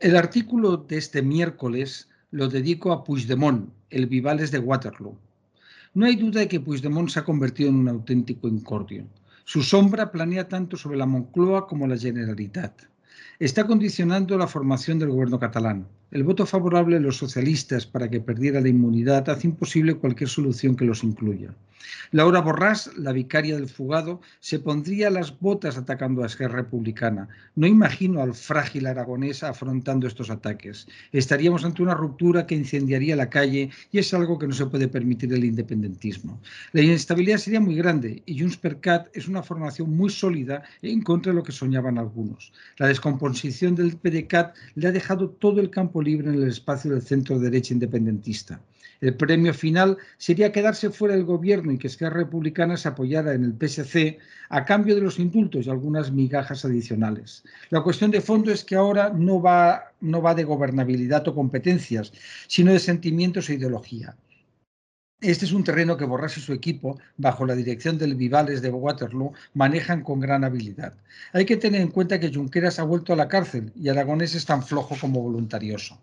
El artículo de este miércoles lo dedico a Puigdemont, el Vivales de Waterloo. No hay duda de que Puigdemont se ha convertido en un auténtico incordio. Su sombra planea tanto sobre la Moncloa como la Generalitat. Está condicionando la formación del gobierno catalán. El voto favorable de los socialistas para que perdiera la inmunidad hace imposible cualquier solución que los incluya. Laura Borràs, la vicaria del fugado, se pondría las botas atacando a Esquerra Republicana. No imagino al frágil aragonés afrontando estos ataques. Estaríamos ante una ruptura que incendiaría la calle y es algo que no se puede permitir el independentismo. La inestabilidad sería muy grande y Junts per Cat es una formación muy sólida en contra de lo que soñaban algunos. La descomposición del PDCAT le ha dejado todo el campo libre en el espacio del centro derecha independentista. El premio final sería quedarse fuera del gobierno y que Esquerra Republicana se apoyara en el PSC a cambio de los indultos y algunas migajas adicionales. La cuestión de fondo es que ahora no va, no va de gobernabilidad o competencias, sino de sentimientos e ideología. Este es un terreno que Borras y su equipo, bajo la dirección del Vivales de Waterloo, manejan con gran habilidad. Hay que tener en cuenta que Junqueras ha vuelto a la cárcel y Aragonés es tan flojo como voluntarioso.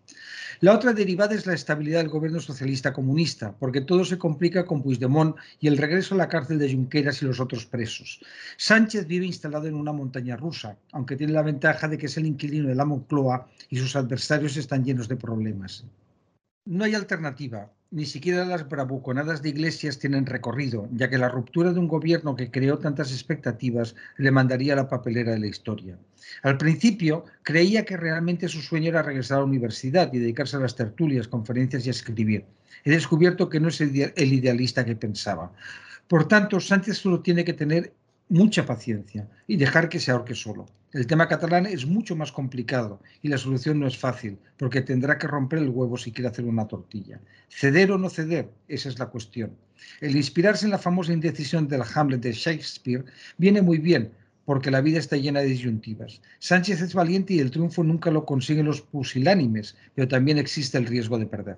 La otra derivada es la estabilidad del gobierno socialista comunista, porque todo se complica con Puigdemont y el regreso a la cárcel de Junqueras y los otros presos. Sánchez vive instalado en una montaña rusa, aunque tiene la ventaja de que es el inquilino de la Moncloa y sus adversarios están llenos de problemas. No hay alternativa. Ni siquiera las bravuconadas de Iglesias tienen recorrido, ya que la ruptura de un gobierno que creó tantas expectativas le mandaría a la papelera de la historia. Al principio creía que realmente su sueño era regresar a la universidad y dedicarse a las tertulias, conferencias y a escribir. He descubierto que no es el idealista que pensaba. Por tanto, Sánchez solo tiene que tener mucha paciencia y dejar que se ahorque solo. El tema catalán es mucho más complicado y la solución no es fácil, porque tendrá que romper el huevo si quiere hacer una tortilla. ¿Ceder o no ceder? Esa es la cuestión. El inspirarse en la famosa indecisión del Hamlet de Shakespeare viene muy bien, porque la vida está llena de disyuntivas. Sánchez es valiente y el triunfo nunca lo consiguen los pusilánimes, pero también existe el riesgo de perder.